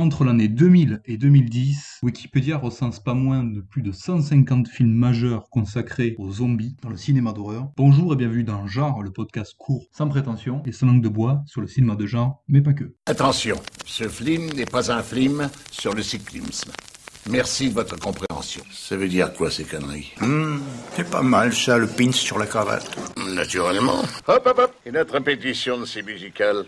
Entre l'année 2000 et 2010, Wikipédia recense pas moins de plus de 150 films majeurs consacrés aux zombies dans le cinéma d'horreur. Bonjour et bienvenue dans Genre, le podcast court, sans prétention et sans langue de bois sur le cinéma de genre, mais pas que. Attention, ce film n'est pas un film sur le cyclisme. Merci de votre compréhension. Ça veut dire quoi ces conneries? Hmm, c'est pas mal ça, le pince sur la cravate. Naturellement. Hop, hop, hop. Et notre répétition de ces musicales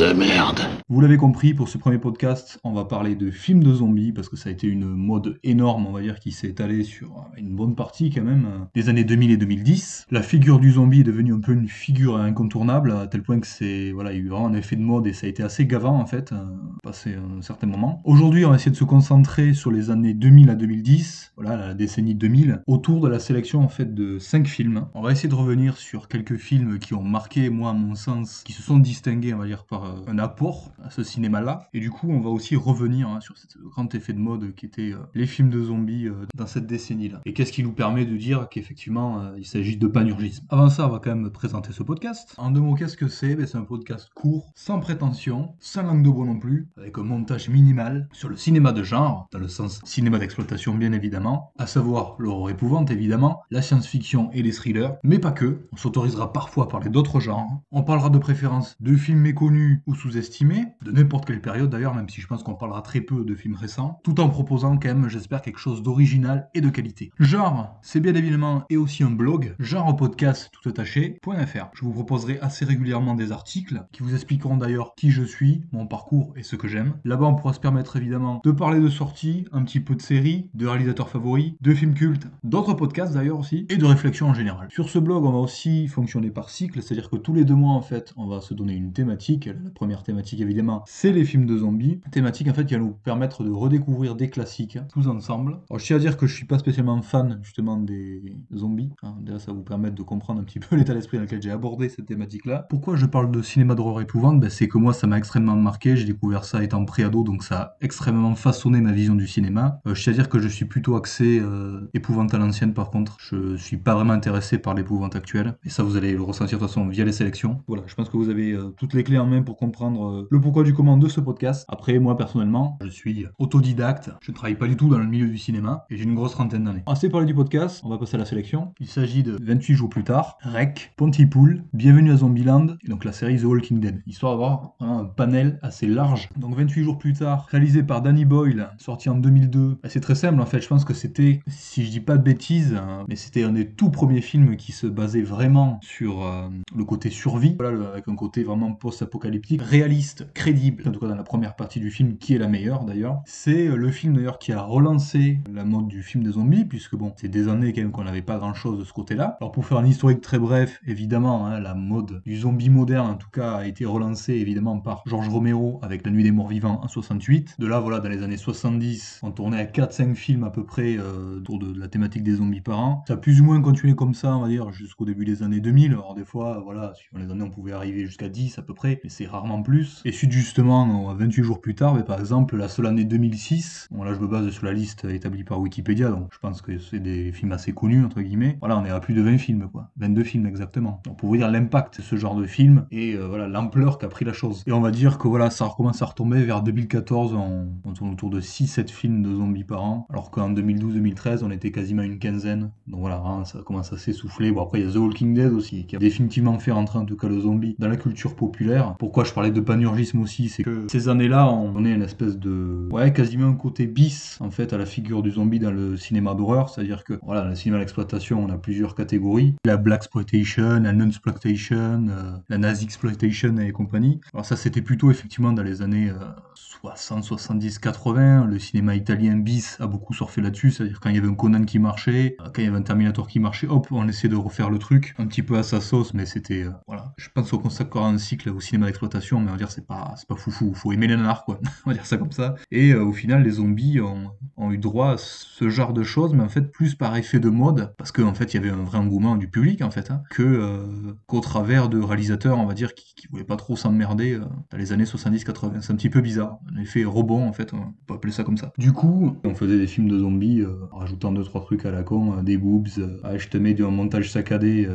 de merde. Vous l'avez compris, pour ce premier podcast, on va parler de films de zombies, parce que ça a été une mode énorme, on va dire, qui s'est étalée sur une bonne partie quand même, euh, des années 2000 et 2010. La figure du zombie est devenue un peu une figure incontournable, à tel point que c'est, voilà, il y a eu vraiment un effet de mode et ça a été assez gavant en fait, euh, passé un certain moment. Aujourd'hui, on va essayer de se concentrer sur les années 2000 à 2010, voilà, la décennie 2000, autour de la sélection en fait de 5 films. On va essayer de revenir sur quelques films qui ont marqué, moi, à mon sens, qui se sont distingués, on va dire, par un apport à ce cinéma-là. Et du coup, on va aussi revenir hein, sur ce grand effet de mode qui était euh, les films de zombies euh, dans cette décennie-là. Et qu'est-ce qui nous permet de dire qu'effectivement, euh, il s'agit de panurgisme? Avant ça, on va quand même présenter ce podcast. En deux mots, qu'est-ce que c'est? Ben, C'est un podcast court, sans prétention, sans langue de bois non plus, avec un montage minimal sur le cinéma de genre, dans le sens cinéma d'exploitation bien évidemment, à savoir l'horreur épouvante évidemment, la science-fiction et les thrillers, mais pas que. On s'autorisera parfois à parler d'autres genres. On parlera de préférence de films méconnus ou sous-estimés, de n'importe quelle période d'ailleurs, même si je pense qu'on parlera très peu de films récents, tout en proposant quand même, j'espère, quelque chose d'original et de qualité. Genre, c'est bien évidemment et aussi un blog, genre podcast tout attaché.fr. Je vous proposerai assez régulièrement des articles qui vous expliqueront d'ailleurs qui je suis, mon parcours et ce que j'aime. Là-bas, on pourra se permettre évidemment de parler de sorties, un petit peu de séries, de réalisateurs favoris, de films cultes, d'autres podcasts d'ailleurs aussi, et de réflexion en général. Sur ce blog, on va aussi fonctionner par cycle, c'est-à-dire que tous les deux mois, en fait, on va se donner une thématique. Première thématique, évidemment, c'est les films de zombies. Thématique, en fait, qui va nous permettre de redécouvrir des classiques, tous ensemble. Alors, je tiens à dire que je suis pas spécialement fan, justement, des zombies. hein. Déjà, ça va vous permettre de comprendre un petit peu l'état d'esprit dans lequel j'ai abordé cette thématique-là. Pourquoi je parle de cinéma d'horreur épouvante? Ben, C'est que moi, ça m'a extrêmement marqué. J'ai découvert ça étant préado, donc ça a extrêmement façonné ma vision du cinéma. Euh, je tiens à dire que je suis plutôt axé euh, épouvante à l'ancienne, par contre. Je suis pas vraiment intéressé par l'épouvante actuelle. Et ça, vous allez le ressentir de toute façon via les sélections. Voilà, je pense que vous avez euh, toutes les clés en main pour comprendre euh, le pourquoi du comment de ce podcast. Après, moi, personnellement, je suis autodidacte. Je ne travaille pas du tout dans le milieu du cinéma et j'ai une grosse trentaine d'années. Assez parlé du podcast, on va passer à la sélection. Il s'agit de 28 jours plus tard, Rec, Pontypool, Bienvenue à Zombieland, et donc la série The Walking Dead, histoire d'avoir un panel assez large. Donc 28 jours plus tard, réalisé par Danny Boyle, sorti en 2002. Bah, C'est très simple en fait, je pense que c'était, si je dis pas de bêtises, hein, mais c'était un des tout premiers films qui se basait vraiment sur euh, le côté survie, voilà, avec un côté vraiment post-apocalyptique, réaliste, crédible, en tout cas dans la première partie du film, qui est la meilleure d'ailleurs. C'est euh, le film d'ailleurs qui a relancé la mode du film des zombies, puisque bon, c'est des années quand même qu'on n'avait pas grand chose de ce côté-là. Alors pour faire un historique très bref, évidemment, hein, la mode du zombie moderne en tout cas a été relancée évidemment par George Romero avec La Nuit des Morts Vivants en 68. De là, voilà, dans les années 70, on tournait à 4-5 films à peu près euh, autour de, la thématique des zombies par an. Ça a plus ou moins continué comme ça, on va dire, jusqu'au début des années 2000. Alors des fois, voilà, suivant les années, on pouvait arriver jusqu'à 10 à peu près, mais c'est rarement plus. Et suite justement, euh, 28 jours plus tard, mais par exemple, la seule année 2006, bon là je me base sur la liste établie par Wikipédia, donc je pense que c'est des films assez connus, entre guillemets. Voilà, on est à plus de 20 films, quoi. 22 films exactement. Donc pour vous dire l'impact de ce genre de film et euh, voilà l'ampleur qu'a pris la chose. Et on va dire que voilà, ça recommence à retomber vers 2014, on, on tourne autour de 6-7 films de zombies par an, alors qu'en 2012-2013, on était quasiment une quinzaine. Donc voilà, ça commence à s'essouffler. Bon après, il y a The Walking Dead aussi, qui a définitivement fait rentrer en tout cas le zombie dans la culture populaire. Pourquoi je parlais de panurgisme aussi, c'est que ces années-là, on est une espèce de... Ouais, quasiment un côté bis, en fait, à la figure du zombie dans le cinéma d'horreur, c'est-à-dire que, voilà, dans le cinéma d'exploitation, on a plusieurs catégories. La Black Exploitation, la Non-Exploitation, euh, la Nazi Exploitation et compagnie. Alors ça, c'était plutôt effectivement dans les années euh, 60, 70, 80. Le cinéma italien bis a beaucoup surfé là-dessus, c'est-à-dire quand il y avait un Conan qui marchait, euh, quand il y avait un Terminator qui marchait, hop, on essayait de refaire le truc, un petit peu à sa sauce, mais c'était, euh, voilà. Je pense qu'on consacre un cycle au cinéma d'exploitation, mais on va dire c'est pas, c'est pas foufou, faut aimer les nanars, quoi. on va dire ça comme ça. Et euh, au final, les zombies ont, eu droit à ce genre de choses, mais en fait plus par effet de mode, parce qu'en en fait il y avait un vrai engouement du public en fait, hein, que euh, qu'au travers de réalisateurs, on va dire, qui, voulaient pas trop s'emmerder euh, dans les années 70-80. C'est un petit peu bizarre, un effet rebond en fait, on peut appeler ça comme ça. Du coup, on faisait des films de zombies, en rajoutant deux trois trucs à la con, des boobs, je te mets un montage saccadé,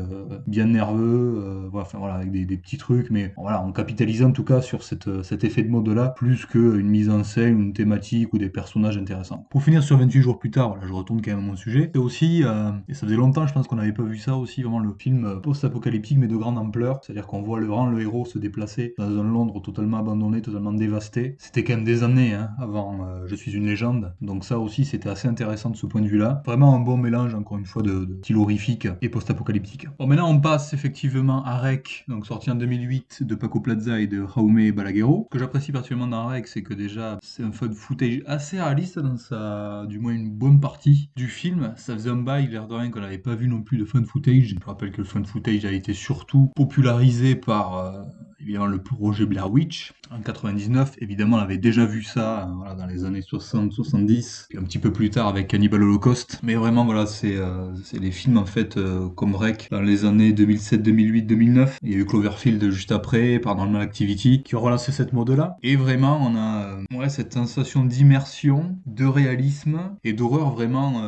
bien nerveux, voilà, enfin voilà, avec des, petits trucs, mais voilà, on en tout cas sur cette, cet effet de mode là, plus qu'une mise en scène, une thématique ou des personnages intéressants. Pour finir sur 28 jours plus tard, voilà, je retourne quand même à mon sujet, c'est aussi, et ça faisait longtemps je pense qu'on n'avait pas vu ça aussi, vraiment le film post-apocalyptique mais de grande ampleur, c'est-à-dire qu'on voit le, grand le héros se déplacer dans un Londres totalement abandonné, totalement dévasté. C'était quand même des années hein, avant euh, Je suis une légende, donc ça aussi c'était assez intéressant de ce point de vue-là. Vraiment un bon mélange encore une fois de, de style horrifique et post-apocalyptique. Bon maintenant on passe effectivement à Rec, donc sorti en 2008 de Paco Plaza de Jaume Balaguerro. Ce que j'apprécie particulièrement dans Rec, c'est que déjà c'est un fun footage assez réaliste dans sa, du moins une bonne partie du film. Ça faisait un bail, l'air de rien qu'on n'avait pas vu non plus de fun footage. Je rappelle que le fun footage a été surtout popularisé par euh, évidemment le projet Blair Witch en 99. Évidemment, on avait déjà vu ça euh, dans les années 60-70, puis un petit peu plus tard avec Cannibal Holocaust. Mais vraiment, voilà, c'est euh, les films en fait euh, comme Rec dans les années 2007, 2008, 2009. Il y a eu Cloverfield juste après, Paranormal Activity, qui ont relancé cette mode-là. Et vraiment, on a ouais, cette sensation d'immersion, de réalisme et d'horreur vraiment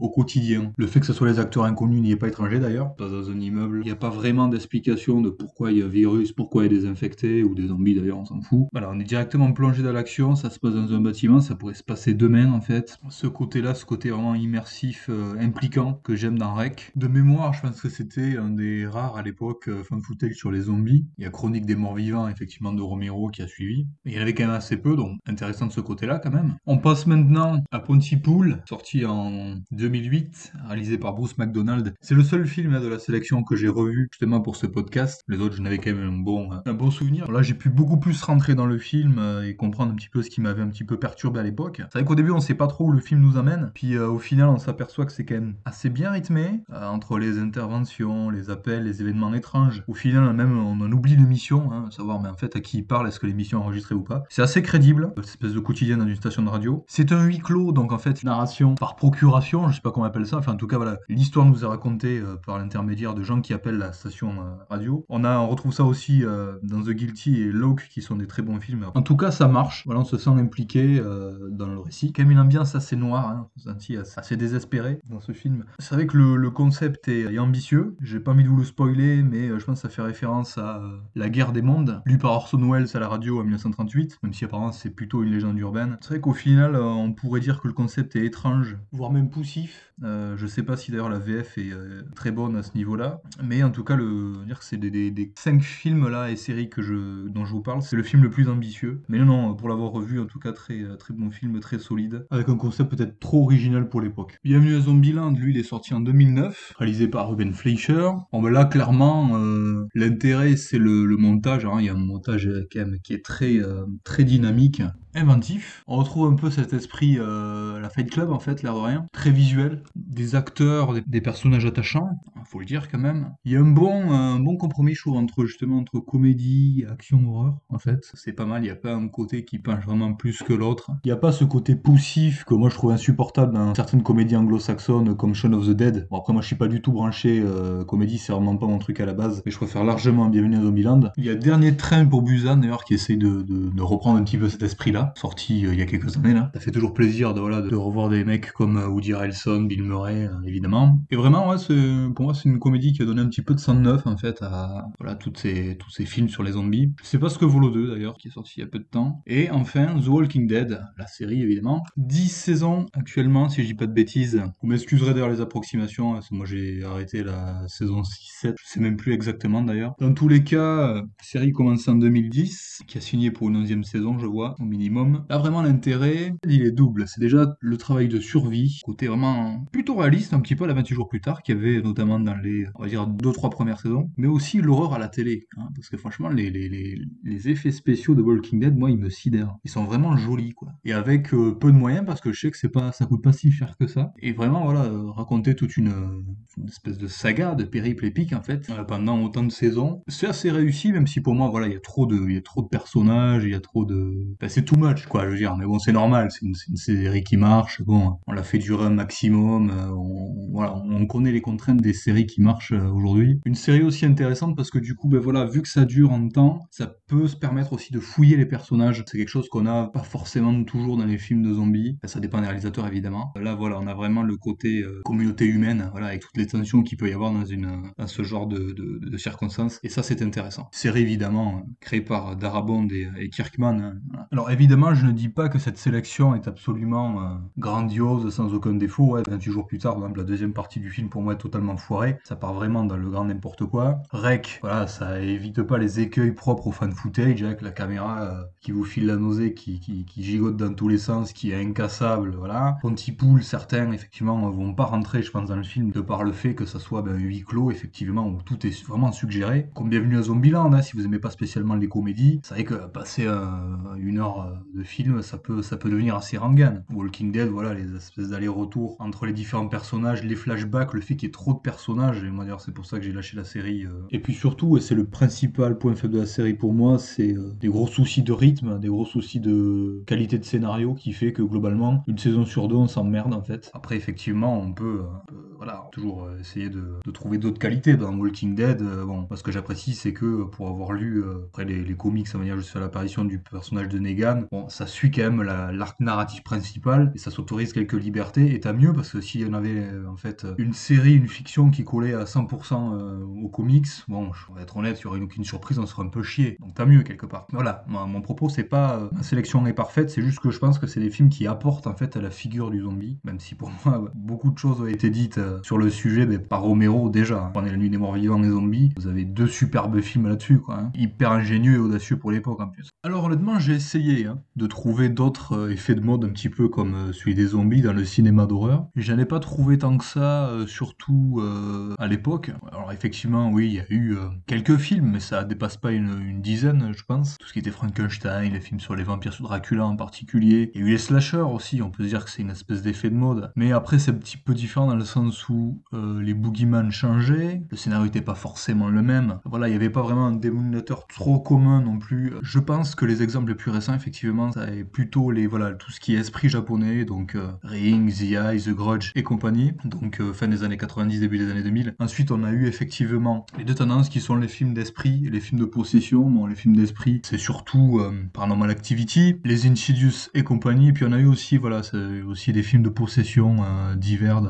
au quotidien. Le fait que ce soit les acteurs inconnus n'y est pas étranger d'ailleurs, pas dans un immeuble. Il n'y a pas vraiment d'explication de pourquoi il y a virus, pourquoi il y a des infectés ou des zombies d'ailleurs, on s'en fout. Voilà, on est directement plongé dans l'action, ça se passe dans un bâtiment, ça pourrait se passer demain en fait. Ce côté-là, ce côté vraiment immersif, euh, impliquant que j'aime dans Rec. De mémoire, je pense que c'était un des rares à l'époque euh, fan sur les zombies. Il y a Chronique des morts vivants effectivement de Romero qui a suivi. Mais il y en avait quand même assez peu, donc intéressant de ce côté-là quand même. On passe maintenant à Pontypool, sorti en 2008, réalisé par Bruce McDonald. C'est le seul film de la sélection que j'ai revu justement pour ce podcast. Les autres, je n'avais quand même un bon, un bon souvenir. Là, j'ai pu beaucoup plus rentrer dans le film euh, et comprendre un petit peu ce qui m'avait un petit peu perturbé à l'époque. C'est vrai qu'au début, on sait pas trop où le film nous amène. Puis euh, au final, on s'aperçoit que c'est quand même assez bien rythmé euh, entre les interventions, les appels, les événements étranges. Au final, même, on en oublie l'émission, hein, savoir mais en fait à qui il parle, est-ce que l'émission est enregistrée ou pas. C'est assez crédible, cette espèce de quotidien dans une station de radio. C'est un huis clos, donc en fait, narration par procuration, je sais pas comment on appelle ça. Enfin, en tout cas, voilà, l'histoire nous est racontée par l'intermédiaire de gens qui appellent la station radio. On a, on retrouve ça aussi dans The Guilty et Locke, qui sont des très bons films. En tout cas, ça marche. Voilà, on se sent impliqué euh, dans le récit. Quand même une ambiance assez noire, hein. on se sent assez désespéré dans ce film. C'est vrai que le, concept est, ambitieux. J'ai pas envie de vous le spoiler, mais euh, je pense que ça fait référence à euh, La guerre des mondes, lu par Orson Welles à la radio en 1938, même si apparemment c'est plutôt une légende urbaine. C'est vrai qu'au final, on pourrait dire que le concept est étrange, voire même poussif. je sais pas si d'ailleurs la VF est très bonne à ce niveau-là, mais en tout cas, le dire que c'est des, des, cinq films là et séries que dont je vous parle, c'est le film le plus ambitieux. Mais non, non, pour l'avoir revu, en tout cas, très, très bon film, très solide, avec un concept peut-être trop original pour l'époque. Bienvenue à Zombieland, lui, il est sorti en 2009, réalisé par Ruben Fleischer. Bon, ben là, clairement, euh, l'intérêt, c'est le, montage. Hein. Il y a un montage euh, quand même qui est très, euh, très dynamique inventif. On retrouve un peu cet esprit, euh, la Fight Club en fait, l'air de rien. Très visuel, des acteurs, des, personnages attachants, faut le dire quand même. Il y a un bon, un bon compromis, je trouve, entre justement entre comédie, action, horreur. En fait, c'est pas mal. Il n'y a pas un côté qui penche vraiment plus que l'autre. Il n'y a pas ce côté poussif que moi je trouve insupportable dans certaines comédies anglo-saxonnes comme Shaun of the Dead. Bon après moi je suis pas du tout branché euh, comédie, c'est vraiment pas mon truc à la base. Mais je préfère largement Bienvenue à Zombieland. Il y a Dernier Train pour Busan d'ailleurs qui essaye de reprendre un petit peu cet esprit-là sorti euh, il y a quelques années là. Ça fait toujours plaisir de, voilà, de, revoir des mecs comme euh, Woody Harrelson, Bill Murray, euh, évidemment. Et vraiment, ouais, pour moi, c'est une comédie qui a donné un petit peu de sang neuf en fait à voilà, toutes ces, tous ces films sur les zombies. Je sais pas ce que vaut le 2 d'ailleurs, qui est sorti il y a peu de temps. Et enfin, The Walking Dead, la série évidemment. 10 saisons actuellement, si je dis pas de bêtises. Vous m'excuserez d'ailleurs les approximations, que moi j'ai arrêté la saison 6-7, je sais même plus exactement d'ailleurs. Dans tous les cas, série commence en 2010, qui a signé pour une 11 saison, je vois, au minimum Là, vraiment, l'intérêt, il est double. C'est déjà le travail de survie, côté vraiment plutôt réaliste, un petit peu à la 28 jours plus tard, qu'il y avait notamment dans les, on va dire, 2-3 premières saisons, mais aussi l'horreur à la télé, hein, parce que franchement, les, les, les, les, effets spéciaux de Walking Dead, moi, ils me sidèrent. Ils sont vraiment jolis, quoi. Et avec euh, peu de moyens, parce que je sais que c'est pas, ça coûte pas si cher que ça. Et vraiment, voilà, euh, raconter toute une, espèce de saga, de périple épique, en fait, euh, pendant autant de saisons, c'est assez réussi, même si pour moi, voilà, il y a trop de, il y a trop de personnages, il y a trop de, c'est too much, quoi, je veux dire. Mais bon, c'est normal, c'est une, série qui marche. Bon, on l'a fait durer un maximum. on, voilà, on connaît les contraintes des séries qui marchent aujourd'hui. Une série aussi intéressante parce que du coup, ben voilà, vu que ça dure en temps, ça peut se permettre aussi de fouiller les personnages. C'est quelque chose qu'on n'a pas forcément toujours dans les films de zombies. Ça dépend des réalisateurs évidemment. Là, voilà, on a vraiment le côté euh, communauté humaine, voilà, avec toutes les tensions qu'il peut y avoir dans une ce genre de, circonstances. Et ça, c'est intéressant. Série évidemment euh, créée par Darabond et, et Kirkman. Hein, Alors évidemment, je ne dis pas que cette sélection est absolument euh, grandiose, sans aucun défaut. Ouais, 28 jours plus tard, la deuxième partie du film pour moi est totalement foirée. Ça part vraiment dans le grand n'importe quoi. Rec, voilà, ça évite pas les écueils propres au fan footage, avec la caméra euh, qui vous file la nausée, qui, qui, gigote dans tous les sens, qui est incassable, voilà. Pontypool, certains, effectivement, vont pas rentrer, je pense, dans le film, de par le fait que ça soit ben, huis clos, effectivement, où tout est vraiment suggéré. Comme Bienvenue à Zombieland, hein, si vous aimez pas spécialement les comédies, c'est vrai que passer une heure euh, de film, ça peut, ça peut devenir assez rangan. Walking Dead, voilà, les espèces d'allers-retours entre les différents personnages, les flashbacks, le fait qu'il y ait trop de personnages, et moi d'ailleurs c'est pour ça que j'ai lâché la série. Euh. Et puis surtout, et c'est le principal point faible de la série pour moi, c'est euh, des gros soucis de rythme, des gros soucis de qualité de scénario qui fait que globalement, une saison sur deux, on s'emmerde en fait. Après, effectivement, on peut, voilà, toujours essayer de, de trouver d'autres qualités dans Walking Dead. bon, ce que j'apprécie, c'est que pour avoir lu après les, comics, ça dire juste à l'apparition du personnage de Negan, bon, ça suit quand même l'arc narratif principal et ça s'autorise quelques libertés. Et t'as mieux parce que s'il y en avait en fait une série, une fiction qui collait à 100% euh, aux comics, bon, je vais être honnête, il y aurait aucune surprise, on serait un peu chier. Donc t'as mieux quelque part. Voilà, mon propos, c'est pas euh, ma sélection est parfaite, c'est juste que je pense que c'est des films qui apportent en fait à la figure du zombie, même si pour moi beaucoup de choses ont été dites euh, sur le sujet mais par Romero déjà. Prenez La Nuit des Morts Vivants et Zombies, vous avez deux superbes films là-dessus, quoi. Hein. Hyper ingénieux et audacieux pour l'époque en plus. Alors honnêtement, j'ai essayé hein, de trouver d'autres effets de mode un petit peu comme celui des zombies dans le cinéma d'horreur. J'en ai pas trouvé tant que ça, surtout à l'époque. Alors effectivement, oui, il y a eu euh, quelques films, mais ça dépasse pas une, dizaine, je pense. Tout ce qui était Frankenstein, les films sur les vampires, sur Dracula en particulier. Il y a eu les slashers aussi, on peut dire que c'est une espèce d'effet de mode. Mais après, c'est un petit peu différent dans le sens euh, les boogeyman changeaient, le scénario n'était pas forcément le même. Voilà, il n'y avait pas vraiment un dénominateur trop commun non plus. Je pense que les exemples les plus récents, effectivement, ça est plutôt les, voilà, tout ce qui est esprit japonais, donc euh, Ring, The Eye, The Grudge et compagnie, donc fin des années 90, début des années 2000. Ensuite, on a eu effectivement les deux tendances qui sont les films d'esprit et les films de possession. Bon, les films d'esprit, c'est surtout euh, Paranormal Activity, les Insidious et compagnie. Puis on a eu aussi, voilà, aussi des films de possession euh, divers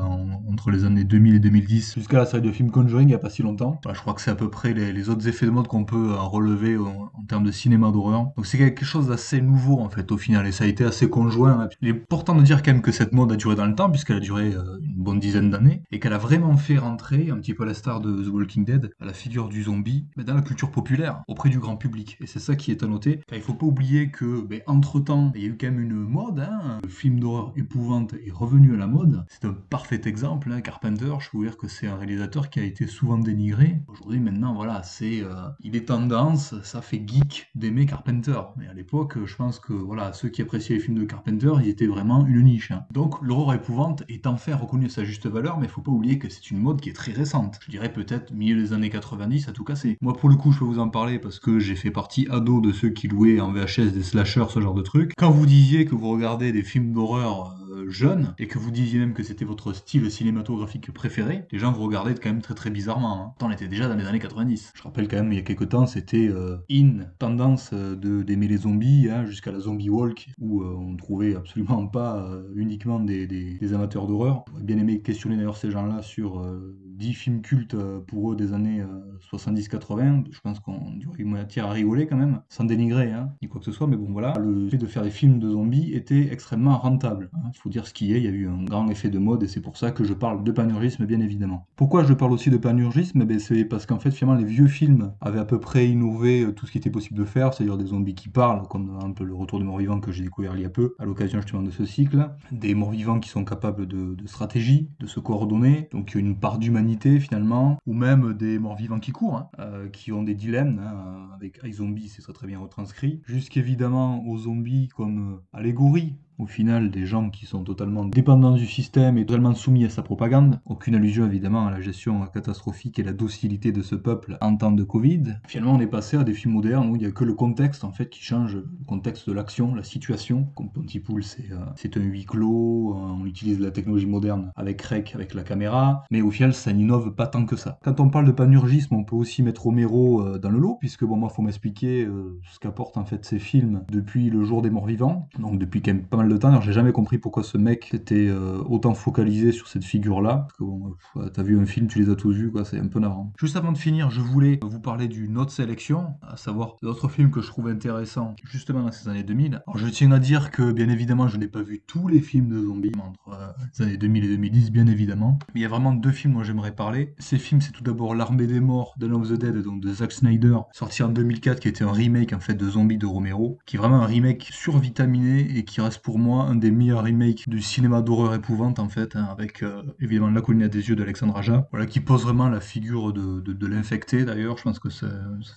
entre les années 2000 et 2010 jusqu'à la série de films Conjuring il n'y a pas si longtemps. je crois que c'est à peu près les, autres effets de mode qu'on peut euh, relever en, termes de cinéma d'horreur. Donc c'est quelque chose d'assez nouveau en fait au final et ça a été assez conjoint. Il est important de dire quand même que cette mode a duré dans le temps puisqu'elle a duré une bonne dizaine d'années et qu'elle a vraiment fait rentrer un petit peu à la star de The Walking Dead, à la figure du zombie, mais dans la culture populaire, auprès du grand public. Et c'est ça qui est à noter, car il faut pas oublier que, ben, entre-temps, il y a eu quand même une mode, hein, le film d'horreur épouvante est revenu à la mode. C'est un parfait exemple, hein, Carpenter, je peux dire que c'est un réalisateur qui a été souvent dénigré. Aujourd'hui, maintenant, voilà, c'est, euh, il est tendance, ça fait geek d'aimer Carpenter. Mais à l'époque, je pense que, voilà, ceux qui appréciaient les films de Carpenter, ils étaient vraiment une niche. Hein. Donc, l'horreur épouvante est enfin reconnu à sa juste valeur, mais il faut pas oublier que c'est une mode qui est très récente. Je dirais peut-être milieu des années 90 à tout casser. Moi pour le coup je peux vous en parler parce que j'ai fait partie ado de ceux qui louaient en VHS des slashers, ce genre de trucs. Quand vous disiez que vous regardez des films d'horreur euh, jeunes et que vous disiez même que c'était votre style cinématographique préféré, les gens vous regardaient quand même très très bizarrement. Hein. on était déjà dans les années 90. Je rappelle quand même il y a quelques temps c'était euh, in tendance euh, d'aimer les zombies hein, jusqu'à la zombie walk où on trouvait absolument pas uniquement des, des, amateurs d'horreur. J'aurais bien aimé questionner d'ailleurs ces gens-là sur 10 films cultes pour eux des années 70-80, je pense qu'on aurait matière à rigoler quand même, sans dénigrer, hein, ni quoi que ce soit, mais bon voilà, le fait de faire des films de zombies était extrêmement rentable. Il hein. faut dire ce qui est, il y a eu un grand effet de mode et c'est pour ça que je parle de panurgisme bien évidemment. Pourquoi je parle aussi de panurgisme? Ben, C'est parce qu'en fait finalement les vieux films avaient à peu près innové euh, tout ce qui était possible de faire, c'est-à-dire des zombies qui parlent, comme un peu le retour de morts-vivants que j'ai découvert il y a peu, à l'occasion justement de ce cycle, des morts-vivants qui sont capables de, stratégie, de se coordonner, donc une part d'humanité finalement, ou même des morts-vivants qui courent, hein, euh, qui ont des dilemmes, hein, avec iZombie c'est très très bien retranscrit, jusqu'évidemment aux zombies comme euh, allégorie, au final des gens qui sont totalement dépendants du système et totalement soumis à sa propagande. Aucune allusion évidemment à la gestion catastrophique et la docilité de ce peuple en temps de Covid. Finalement, on est passé à des films modernes où il n'y a que le contexte en fait qui change, le contexte de l'action, la situation. Comme Pontypool, c'est euh, un huis clos, on utilise la technologie moderne avec Rec, avec la caméra, mais au final, ça n'innove pas tant que ça. Quand on parle de panurgisme, on peut aussi mettre Romero euh, dans le lot, puisque bon, moi, faut m'expliquer euh, ce qu'apportent en fait ces films depuis le jour des morts vivants, donc depuis quand même pas mal de temps. j'ai jamais compris pourquoi ce mec était euh, autant focalisé sur cette figure-là. Que bon, t'as vu un film, tu les as tous vus, quoi, c'est un peu navrant. Juste avant de finir, je voulais vous parler d'une autre sélection, à savoir d'autres films que je trouve intéressants justement dans ces années 2000. Alors je tiens à dire que bien évidemment, je n'ai pas vu tous les films de zombies entre euh, les années 2000 et 2010, bien évidemment. Mais il y a vraiment deux films dont j'aimerais parler. Ces films, c'est tout d'abord L'Armée des Morts, de of the Dead, donc de Zack Snyder, sorti en 2004, qui était un remake en fait de Zombies de Romero, qui est vraiment un remake survitaminé et qui reste pour moi un des meilleurs remakes du cinéma d'horreur épouvante en fait, hein, avec euh, évidemment La colline à des yeux d'Alexandre Aja, qui pose vraiment la figure de, l'infecté d'ailleurs. Je pense que ça,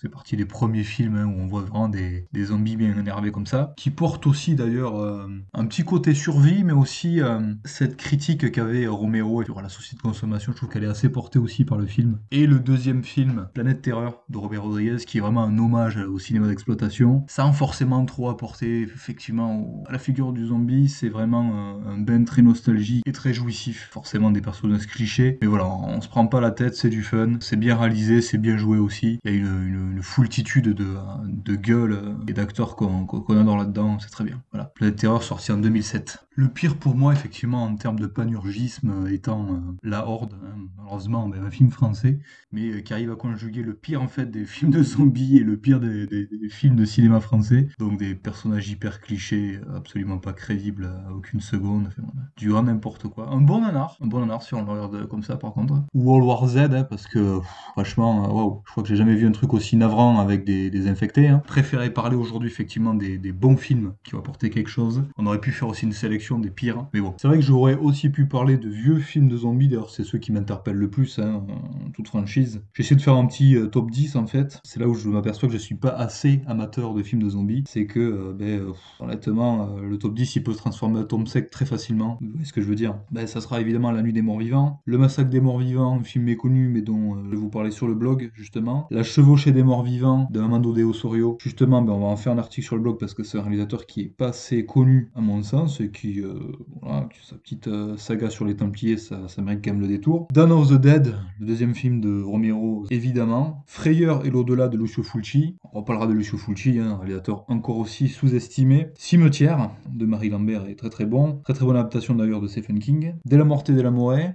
fait partie des premiers films hein, où on voit vraiment des, des, zombies bien énervés comme ça, qui porte aussi d'ailleurs euh, un petit côté survie, mais aussi euh, cette critique qu'avait Romero sur la société de consommation. Je trouve qu'elle est assez portée aussi par le film. Et le deuxième film, Planète Terreur de Robert Rodriguez, qui est vraiment un hommage au cinéma d'exploitation, sans forcément trop apporter effectivement à la figure du zombie c'est vraiment un, ben très nostalgique et très jouissif. Forcément des personnages clichés, mais voilà, on se prend pas la tête, c'est du fun, c'est bien réalisé, c'est bien joué aussi. Il y a une, foultitude de, de gueules et d'acteurs qu'on adore là-dedans, c'est très bien. Voilà. Planète Terreur sorti en 2007. Le pire pour moi, effectivement, en termes de panurgisme, étant euh, La Horde, hein, malheureusement, un film français, mais euh, qui arrive à conjuguer le pire en fait des films de zombies et le pire des, des films de cinéma français. Donc des personnages hyper clichés, absolument pas crédibles à aucune seconde. du grand n'importe quoi. Un bon nanar, un bon nanar si on le regarde comme ça par contre. Ou World War Z, hein, parce que franchement, euh, waouh, je crois que j'ai jamais vu un truc aussi navrant avec des, infectés. Hein. Préféré parler aujourd'hui effectivement des, bons films qui ont apporté quelque chose. On aurait pu faire aussi une sélection des pires, mais bon. C'est vrai que j'aurais aussi pu parler de vieux films de zombies, d'ailleurs c'est ceux qui m'interpellent le plus, hein, en toute franchise. J'ai essayé de faire un petit euh, top 10 en fait. C'est là où je m'aperçois que je suis pas assez amateur de films de zombies. C'est que, euh, ben, honnêtement, le top 10 il peut se transformer en tombe sec très facilement. Vous voyez ce que je veux dire? Ben, Ça sera évidemment La Nuit des Morts Vivants, Le Massacre des Morts Vivants, un film méconnu mais dont euh, je vous parler sur le blog justement. La Chevauchée des Morts Vivants de Amando De Osorio. Justement, ben, on va en faire un article sur le blog parce que c'est un réalisateur qui est pas assez connu à mon sens et qui, euh, voilà, sa petite euh, saga sur les Templiers, ça, mérite quand même le détour. Dawn of the Dead, le deuxième film de Romero, évidemment. Frayeur et l'au-delà de Lucio Fulci. On reparlera de Lucio Fulci, hein, un réalisateur encore aussi sous-estimé. Cimetière de Marie Lambert est très très bon. Très très bonne adaptation d'ailleurs de Stephen King. De la Morte et de la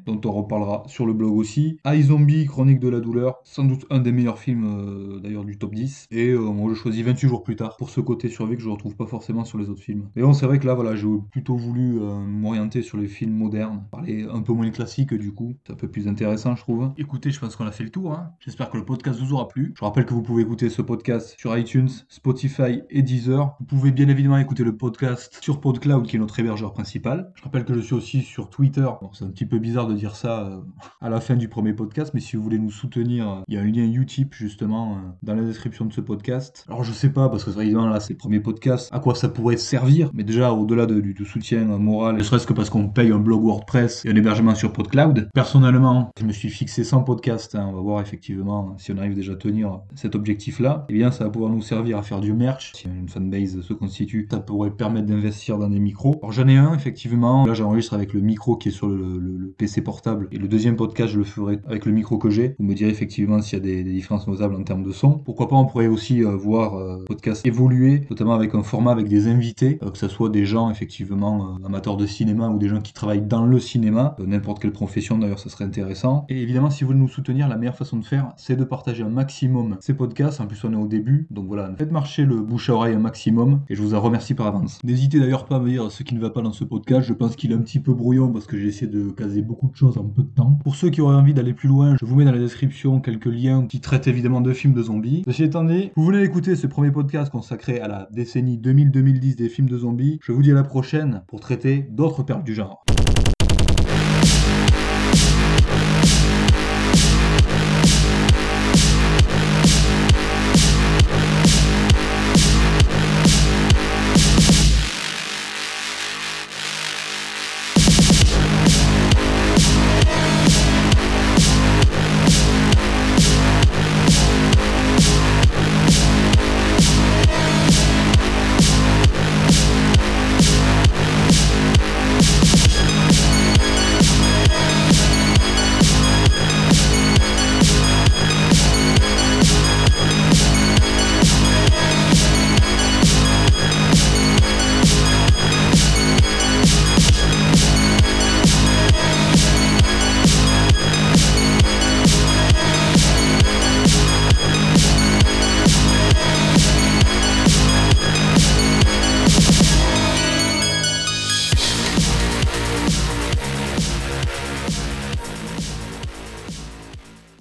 dont on reparlera sur le blog aussi. I Zombie, Chronique de la douleur, sans doute un des meilleurs films euh, d'ailleurs du top 10. Et euh, moi je choisis 28 jours plus tard pour ce côté survie que je retrouve pas forcément sur les autres films. Mais bon, c'est vrai que là voilà, j'ai plutôt voulu euh, m'orienter sur les films modernes, parler un peu moins classique du coup. C'est un peu plus intéressant je trouve. Écoutez, je pense qu'on a fait le tour. Hein. J'espère que le podcast vous aura plu. Je rappelle que vous pouvez écouter ce podcast sur iTunes, Spotify et Deezer. Vous pouvez bien évidemment écouter le podcast sur PodCloud qui est notre hébergeur principal. Je rappelle que je suis aussi sur Twitter. c'est un petit peu bizarre de dire ça euh, à la fin du premier podcast, mais si vous voulez nous soutenir, il y a un lien Utip justement euh, dans la description de ce podcast. Alors je sais pas, parce que évidemment là c'est le premier podcast, à quoi ça pourrait servir, mais déjà au-delà du, soutien moral, ne serait-ce que parce qu'on paye un blog WordPress et un hébergement sur PodCloud. Personnellement, je me suis fixé 100 podcasts, hein. on va voir effectivement si on arrive déjà à tenir cet objectif-là. Eh bien ça va pouvoir nous servir à faire du merch, si une fanbase se constitue, ça pourrait permettre d'investir des micros. Alors j'en ai un, effectivement. Là, j'enregistre avec le micro qui est sur le, PC portable. Et le deuxième podcast, je le ferai avec le micro que j'ai. Vous me direz effectivement s'il y a des, différences notables en termes de son. Pourquoi pas, on pourrait aussi euh, voir euh, podcast évoluer, notamment avec un format avec des invités, euh, que ce soit des gens effectivement amateurs de cinéma ou des gens qui travaillent dans le cinéma, n'importe quelle profession d'ailleurs, ça serait intéressant. Et évidemment, si vous voulez nous soutenir, la meilleure façon de faire, c'est de partager un maximum ces podcasts. En plus, on est au début, donc voilà, faites marcher le bouche à oreille un maximum. Et je vous en remercie par avance. N'hésitez d'ailleurs pas à me dire ce qui ne va pas dans ce podcast. Je pense qu'il est un petit peu brouillon parce que j'ai essayé de caser beaucoup de choses en peu de temps. Pour ceux qui auraient envie d'aller plus loin, je vous mets dans la description quelques liens qui traitent évidemment de films de zombies. Ceci étant dit, vous venez d'écouter ce premier podcast consacré à la décennie 2000-2010 des films de zombies. Je vous dis à la prochaine pour traiter d'autres perles du genre.